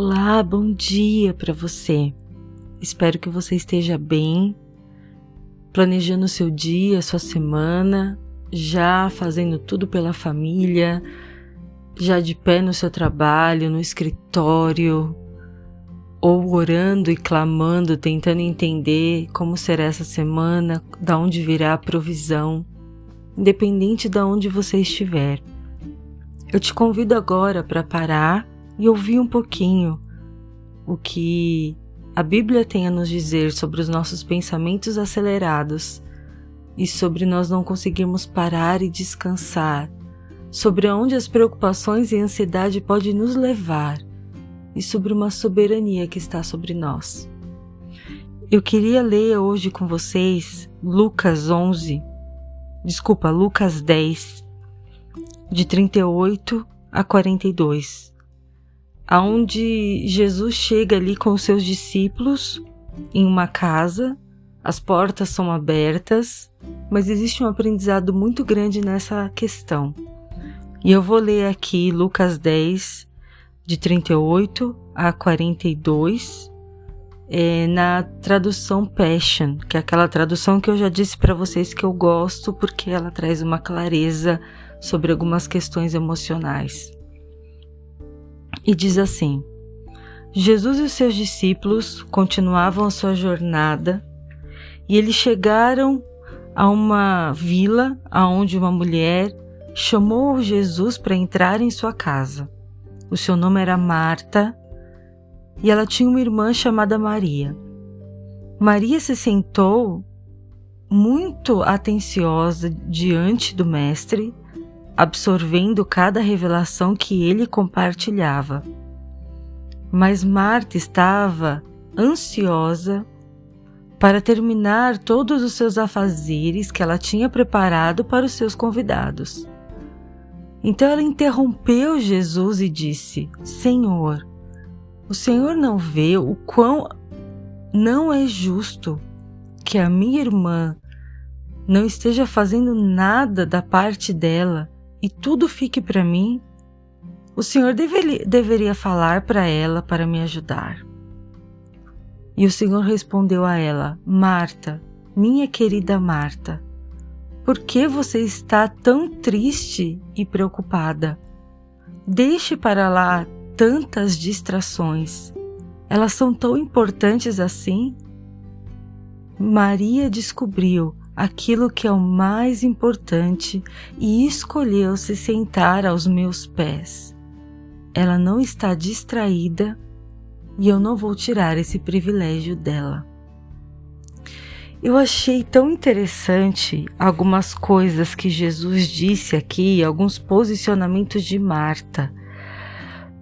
Olá, bom dia para você. Espero que você esteja bem, planejando o seu dia, sua semana, já fazendo tudo pela família, já de pé no seu trabalho, no escritório, ou orando e clamando, tentando entender como será essa semana, da onde virá a provisão, independente de onde você estiver. Eu te convido agora para parar e ouvir um pouquinho o que a Bíblia tem a nos dizer sobre os nossos pensamentos acelerados e sobre nós não conseguirmos parar e descansar, sobre onde as preocupações e ansiedade podem nos levar e sobre uma soberania que está sobre nós. Eu queria ler hoje com vocês Lucas 11, desculpa, Lucas 10, de 38 a 42 aonde Jesus chega ali com os seus discípulos em uma casa, as portas são abertas, mas existe um aprendizado muito grande nessa questão. E eu vou ler aqui Lucas 10, de 38 a 42, é, na tradução Passion, que é aquela tradução que eu já disse para vocês que eu gosto porque ela traz uma clareza sobre algumas questões emocionais e diz assim: Jesus e os seus discípulos continuavam a sua jornada e eles chegaram a uma vila aonde uma mulher chamou Jesus para entrar em sua casa. O seu nome era Marta e ela tinha uma irmã chamada Maria. Maria se sentou muito atenciosa diante do Mestre absorvendo cada revelação que ele compartilhava. Mas Marta estava ansiosa para terminar todos os seus afazeres que ela tinha preparado para os seus convidados. Então ela interrompeu Jesus e disse: Senhor, o Senhor não vê o quão não é justo que a minha irmã não esteja fazendo nada da parte dela e tudo fique para mim, o Senhor deveria, falar para ela para me ajudar. E o Senhor respondeu a ela: Marta, minha querida Marta, por que você está tão triste e preocupada? Deixe para lá tantas distrações. Elas são tão importantes assim? Maria descobriu aquilo que é o mais importante e escolheu se sentar aos meus pés. Ela não está distraída e eu não vou tirar esse privilégio dela. Eu achei tão interessante algumas coisas que Jesus disse aqui, alguns posicionamentos de Marta,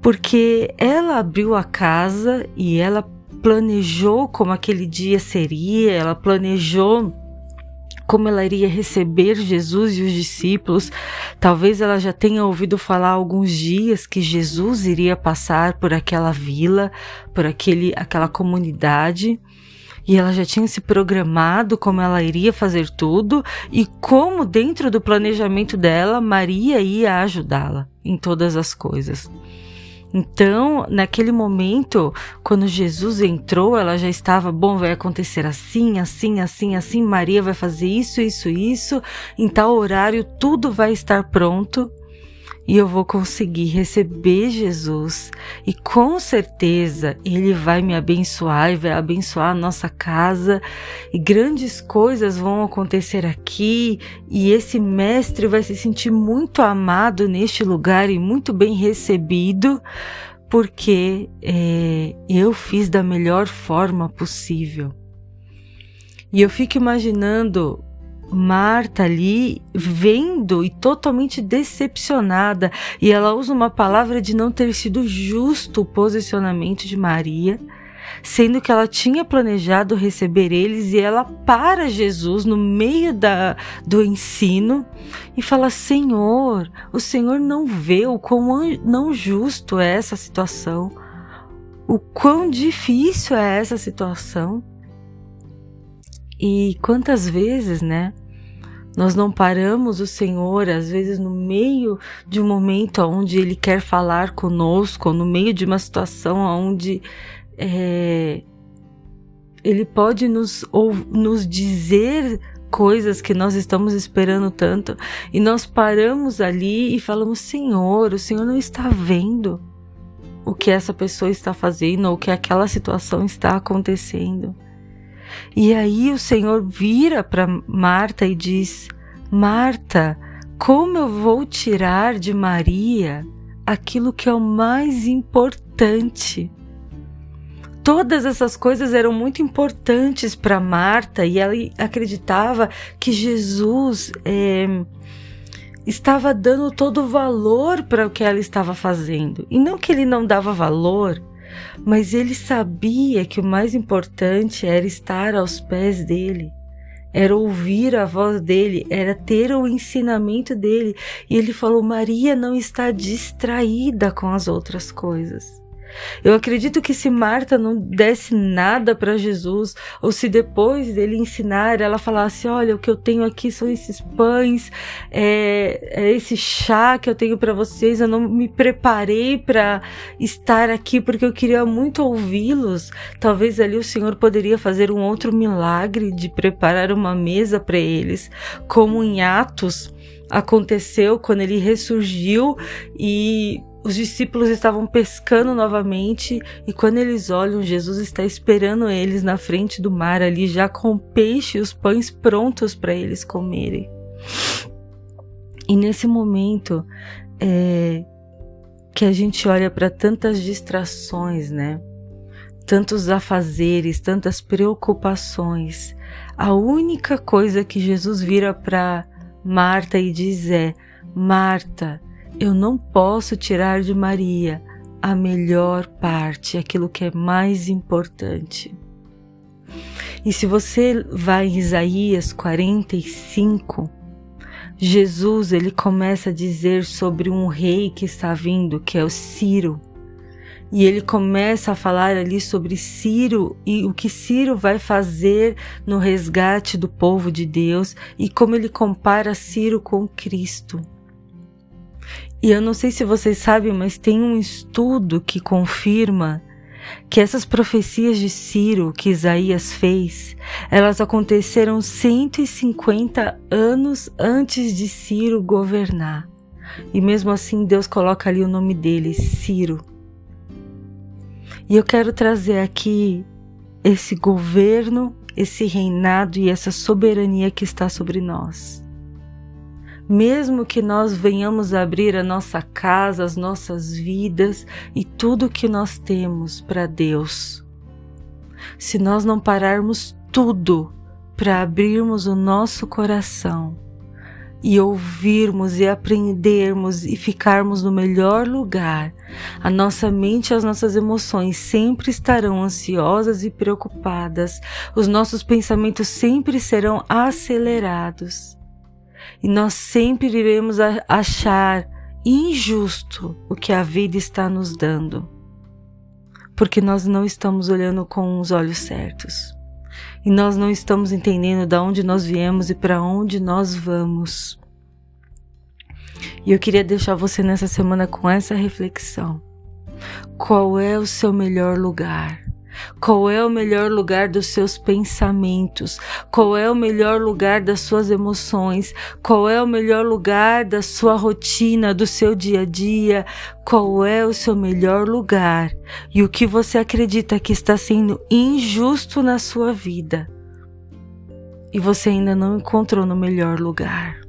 porque ela abriu a casa e ela planejou como aquele dia seria, ela planejou como ela iria receber Jesus e os discípulos. Talvez ela já tenha ouvido falar alguns dias que Jesus iria passar por aquela vila, por aquele, aquela comunidade. E ela já tinha se programado como ela iria fazer tudo e como dentro do planejamento dela Maria ia ajudá-la em todas as coisas. Então, naquele momento, quando Jesus entrou, ela já estava, bom, vai acontecer assim, assim, assim, assim, Maria vai fazer isso, isso, isso, em tal horário tudo vai estar pronto e eu vou conseguir receber Jesus. E com certeza ele vai me abençoar e vai abençoar a nossa casa. E grandes coisas vão acontecer aqui. E esse mestre vai se sentir muito amado neste lugar e muito bem recebido. Porque é, eu fiz da melhor forma possível. E eu fico imaginando Marta ali vendo e totalmente decepcionada, e ela usa uma palavra de não ter sido justo o posicionamento de Maria, sendo que ela tinha planejado receber eles e ela para Jesus no meio da, do ensino e fala: Senhor, o Senhor não vê o quão não justo é essa situação, o quão difícil é essa situação. E quantas vezes, né? Nós não paramos o Senhor, às vezes, no meio de um momento onde Ele quer falar conosco, no meio de uma situação onde é, Ele pode nos, ou, nos dizer coisas que nós estamos esperando tanto, e nós paramos ali e falamos: Senhor, o Senhor não está vendo o que essa pessoa está fazendo ou o que aquela situação está acontecendo. E aí o Senhor vira para Marta e diz: Marta, como eu vou tirar de Maria aquilo que é o mais importante? Todas essas coisas eram muito importantes para Marta e ela acreditava que Jesus é, estava dando todo o valor para o que ela estava fazendo. E não que ele não dava valor, mas ele sabia que o mais importante era estar aos pés dele, era ouvir a voz dele, era ter o ensinamento dele. E ele falou: Maria não está distraída com as outras coisas. Eu acredito que se Marta não desse nada para Jesus, ou se depois dele ensinar, ela falasse: Olha, o que eu tenho aqui são esses pães, é, é esse chá que eu tenho para vocês. Eu não me preparei para estar aqui porque eu queria muito ouvi-los. Talvez ali o Senhor poderia fazer um outro milagre de preparar uma mesa para eles, como em Atos aconteceu quando ele ressurgiu e os discípulos estavam pescando novamente e quando eles olham, Jesus está esperando eles na frente do mar ali, já com o peixe e os pães prontos para eles comerem. E nesse momento é, que a gente olha para tantas distrações, né? Tantos afazeres, tantas preocupações. A única coisa que Jesus vira para Marta e diz é: Marta, eu não posso tirar de Maria a melhor parte, aquilo que é mais importante. E se você vai em Isaías 45, Jesus ele começa a dizer sobre um rei que está vindo, que é o Ciro. E ele começa a falar ali sobre Ciro e o que Ciro vai fazer no resgate do povo de Deus e como ele compara Ciro com Cristo. E eu não sei se vocês sabem, mas tem um estudo que confirma que essas profecias de Ciro que Isaías fez, elas aconteceram 150 anos antes de Ciro governar. E mesmo assim Deus coloca ali o nome dele, Ciro. E eu quero trazer aqui esse governo, esse reinado e essa soberania que está sobre nós mesmo que nós venhamos abrir a nossa casa, as nossas vidas e tudo que nós temos para Deus. Se nós não pararmos tudo para abrirmos o nosso coração e ouvirmos e aprendermos e ficarmos no melhor lugar, a nossa mente e as nossas emoções sempre estarão ansiosas e preocupadas, os nossos pensamentos sempre serão acelerados e nós sempre iremos achar injusto o que a vida está nos dando, porque nós não estamos olhando com os olhos certos e nós não estamos entendendo de onde nós viemos e para onde nós vamos. E eu queria deixar você nessa semana com essa reflexão. Qual é o seu melhor lugar? Qual é o melhor lugar dos seus pensamentos? Qual é o melhor lugar das suas emoções? Qual é o melhor lugar da sua rotina, do seu dia a dia? Qual é o seu melhor lugar? E o que você acredita que está sendo injusto na sua vida? E você ainda não encontrou no melhor lugar.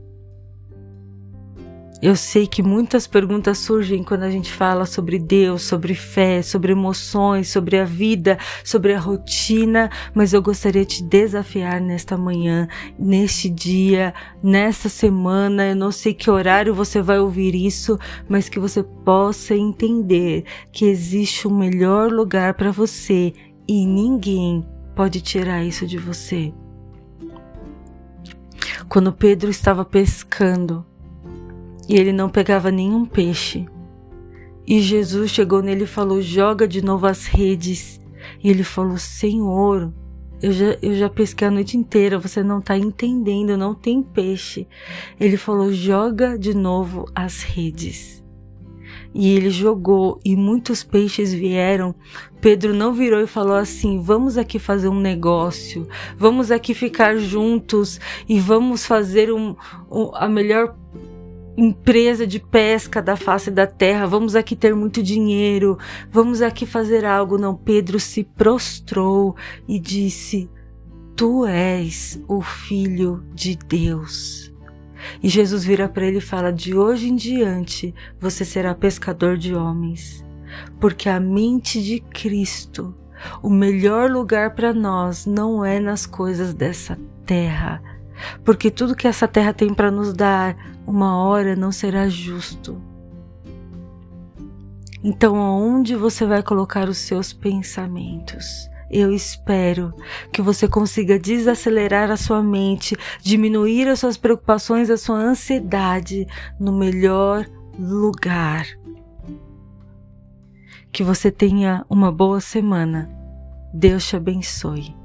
Eu sei que muitas perguntas surgem quando a gente fala sobre Deus, sobre fé, sobre emoções, sobre a vida, sobre a rotina, mas eu gostaria de te desafiar nesta manhã, neste dia, nesta semana. Eu não sei que horário você vai ouvir isso, mas que você possa entender que existe um melhor lugar para você e ninguém pode tirar isso de você. Quando Pedro estava pescando, e ele não pegava nenhum peixe. E Jesus chegou nele e falou: Joga de novo as redes. E ele falou: Senhor, eu já, eu já pesquei a noite inteira, você não tá entendendo, não tem peixe. Ele falou: joga de novo as redes. E ele jogou e muitos peixes vieram. Pedro não virou e falou assim: Vamos aqui fazer um negócio, vamos aqui ficar juntos e vamos fazer um, um, a melhor empresa de pesca da face da terra, vamos aqui ter muito dinheiro, vamos aqui fazer algo. Não, Pedro se prostrou e disse: Tu és o filho de Deus. E Jesus vira para ele e fala: De hoje em diante você será pescador de homens, porque a mente de Cristo, o melhor lugar para nós não é nas coisas dessa terra, porque tudo que essa terra tem para nos dar, uma hora não será justo. Então, aonde você vai colocar os seus pensamentos? Eu espero que você consiga desacelerar a sua mente, diminuir as suas preocupações, a sua ansiedade no melhor lugar. Que você tenha uma boa semana. Deus te abençoe.